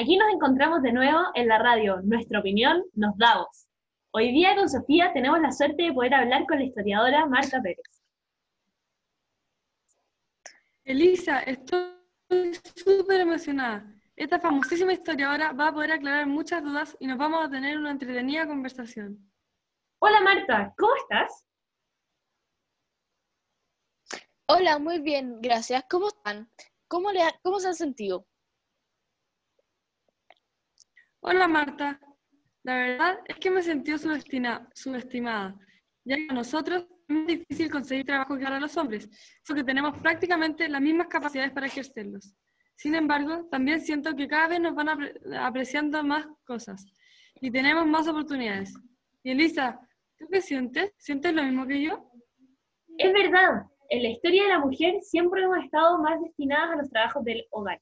Aquí nos encontramos de nuevo en la radio Nuestra Opinión nos da voz. Hoy día con Sofía tenemos la suerte de poder hablar con la historiadora Marta Pérez. Elisa, estoy súper emocionada. Esta famosísima historiadora va a poder aclarar muchas dudas y nos vamos a tener una entretenida conversación. Hola Marta, ¿cómo estás? Hola, muy bien, gracias. ¿Cómo están? ¿Cómo, le cómo se han sentido? Hola Marta, la verdad es que me sentí subestimada, ya que a nosotros es muy difícil conseguir trabajo que a los hombres, porque tenemos prácticamente las mismas capacidades para ejercerlos. Sin embargo, también siento que cada vez nos van apreciando más cosas y tenemos más oportunidades. Y Elisa, ¿tú qué sientes? ¿Sientes lo mismo que yo? Es verdad, en la historia de la mujer siempre hemos estado más destinadas a los trabajos del hogar.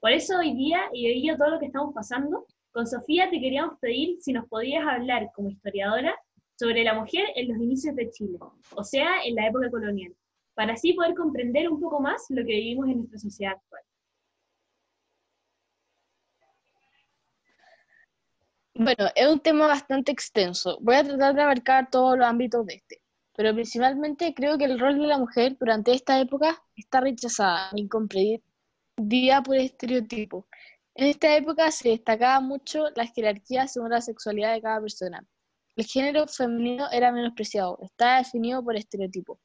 Por eso hoy día, y debido a todo lo que estamos pasando, con Sofía te queríamos pedir si nos podías hablar como historiadora sobre la mujer en los inicios de Chile, o sea, en la época colonial, para así poder comprender un poco más lo que vivimos en nuestra sociedad actual. Bueno, es un tema bastante extenso. Voy a tratar de abarcar todos los ámbitos de este pero principalmente creo que el rol de la mujer durante esta época está rechazada, incomprendida por estereotipos. En esta época se destacaba mucho la jerarquía según la sexualidad de cada persona. El género femenino era menospreciado, estaba definido por estereotipos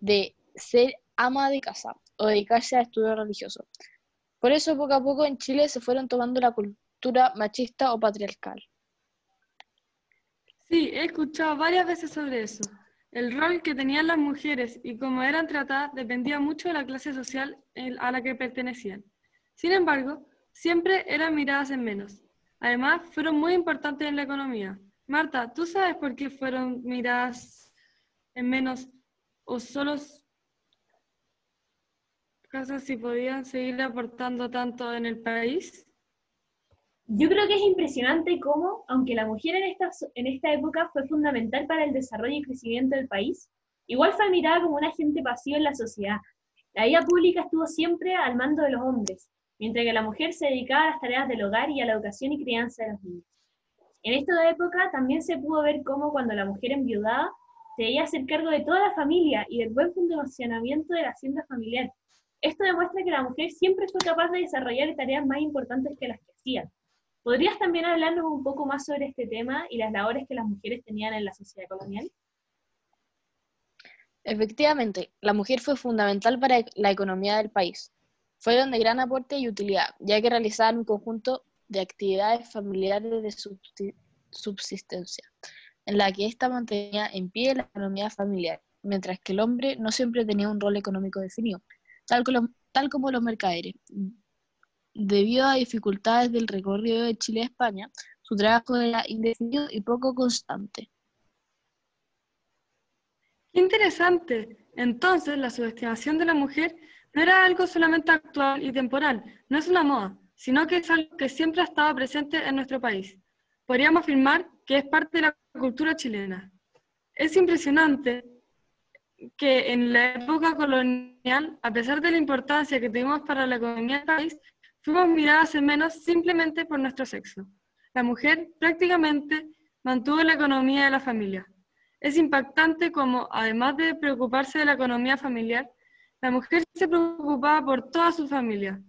de ser ama de casa o dedicarse a estudios religiosos. Por eso poco a poco en Chile se fueron tomando la cultura machista o patriarcal. Sí, he escuchado varias veces sobre eso. El rol que tenían las mujeres y cómo eran tratadas dependía mucho de la clase social a la que pertenecían. Sin embargo, siempre eran miradas en menos. Además, fueron muy importantes en la economía. Marta, ¿tú sabes por qué fueron miradas en menos o solo casas si podían seguir aportando tanto en el país? Yo creo que es impresionante cómo, aunque la mujer en esta, en esta época fue fundamental para el desarrollo y crecimiento del país, igual fue mirada como un agente pasivo en la sociedad. La vida pública estuvo siempre al mando de los hombres, mientras que la mujer se dedicaba a las tareas del hogar y a la educación y crianza de los niños. En esta época también se pudo ver cómo cuando la mujer enviudaba, se debía hacer cargo de toda la familia y del buen funcionamiento de la hacienda familiar. Esto demuestra que la mujer siempre fue capaz de desarrollar tareas más importantes que las que hacía, ¿Podrías también hablarnos un poco más sobre este tema y las labores que las mujeres tenían en la sociedad colonial? Efectivamente, la mujer fue fundamental para la economía del país. Fueron de gran aporte y utilidad, ya que realizaban un conjunto de actividades familiares de subsistencia, en la que ésta mantenía en pie la economía familiar, mientras que el hombre no siempre tenía un rol económico definido, tal como, tal como los mercaderes, Debido a dificultades del recorrido de Chile a España, su trabajo era indefinido y poco constante. Interesante. Entonces, la subestimación de la mujer no era algo solamente actual y temporal, no es una moda, sino que es algo que siempre ha estado presente en nuestro país. Podríamos afirmar que es parte de la cultura chilena. Es impresionante que en la época colonial, a pesar de la importancia que tuvimos para la economía del país, fuimos miradas en menos simplemente por nuestro sexo. La mujer prácticamente mantuvo la economía de la familia. Es impactante como, además de preocuparse de la economía familiar, la mujer se preocupaba por toda su familia,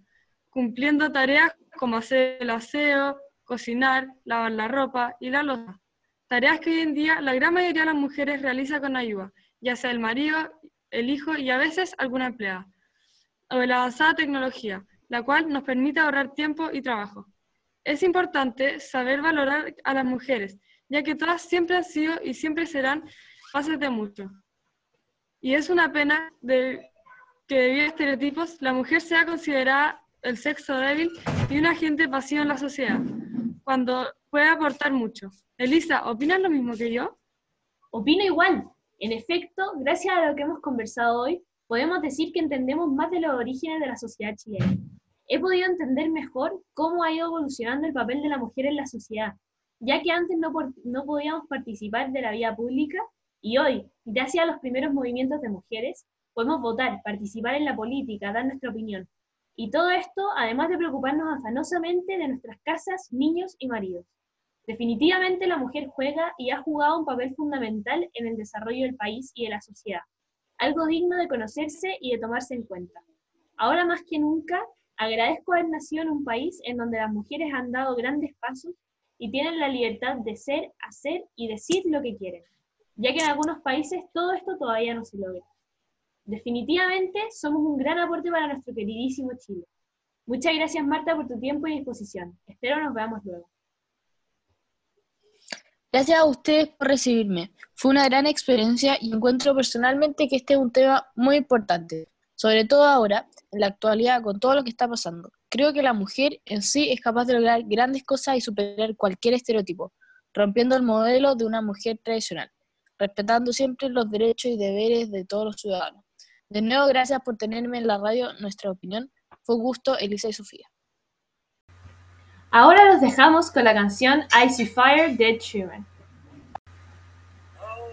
cumpliendo tareas como hacer el aseo, cocinar, lavar la ropa y la loza. Tareas que hoy en día la gran mayoría de las mujeres realiza con ayuda, ya sea el marido, el hijo y a veces alguna empleada, o de la avanzada tecnología, la cual nos permite ahorrar tiempo y trabajo. Es importante saber valorar a las mujeres, ya que todas siempre han sido y siempre serán bases de mucho. Y es una pena de que debido a estereotipos la mujer sea considerada el sexo débil y un agente pasivo en la sociedad, cuando puede aportar mucho. Elisa, ¿opinas lo mismo que yo? Opino igual. En efecto, gracias a lo que hemos conversado hoy, podemos decir que entendemos más de los orígenes de la sociedad chilena he podido entender mejor cómo ha ido evolucionando el papel de la mujer en la sociedad, ya que antes no, no podíamos participar de la vida pública y hoy, gracias a los primeros movimientos de mujeres, podemos votar, participar en la política, dar nuestra opinión. Y todo esto, además de preocuparnos afanosamente de nuestras casas, niños y maridos. Definitivamente la mujer juega y ha jugado un papel fundamental en el desarrollo del país y de la sociedad, algo digno de conocerse y de tomarse en cuenta. Ahora más que nunca, agradezco haber nacido en un país en donde las mujeres han dado grandes pasos y tienen la libertad de ser, hacer y decir lo que quieren, ya que en algunos países todo esto todavía no se logra. Definitivamente somos un gran aporte para nuestro queridísimo Chile. Muchas gracias Marta por tu tiempo y disposición. Espero nos veamos luego. Gracias a ustedes por recibirme. Fue una gran experiencia y encuentro personalmente que este es un tema muy importante, sobre todo ahora, en la actualidad, con todo lo que está pasando. Creo que la mujer en sí es capaz de lograr grandes cosas y superar cualquier estereotipo, rompiendo el modelo de una mujer tradicional, respetando siempre los derechos y deberes de todos los ciudadanos. De nuevo, gracias por tenerme en la radio nuestra opinión. Fue un gusto, Elisa y Sofía. Ahora los dejamos con la canción Icy Fire de. Oh,